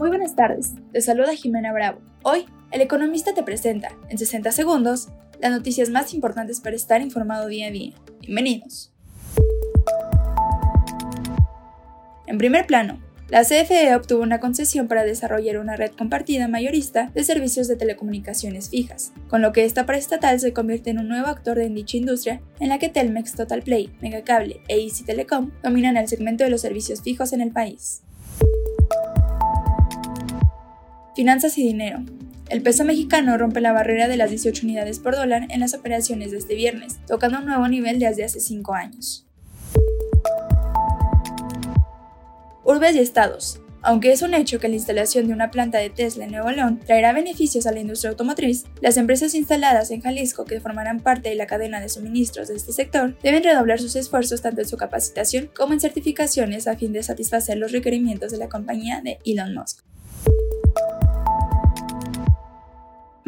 Muy buenas tardes, te saluda Jimena Bravo. Hoy, El Economista te presenta, en 60 segundos, las noticias más importantes para estar informado día a día. Bienvenidos. En primer plano, la CFE obtuvo una concesión para desarrollar una red compartida mayorista de servicios de telecomunicaciones fijas, con lo que esta paraestatal se convierte en un nuevo actor en dicha industria, en la que Telmex, Totalplay, Megacable e Easy Telecom dominan el segmento de los servicios fijos en el país. Finanzas y dinero. El peso mexicano rompe la barrera de las 18 unidades por dólar en las operaciones de este viernes, tocando un nuevo nivel desde hace 5 años. Urbes y estados. Aunque es un hecho que la instalación de una planta de Tesla en Nuevo León traerá beneficios a la industria automotriz, las empresas instaladas en Jalisco que formarán parte de la cadena de suministros de este sector deben redoblar sus esfuerzos tanto en su capacitación como en certificaciones a fin de satisfacer los requerimientos de la compañía de Elon Musk.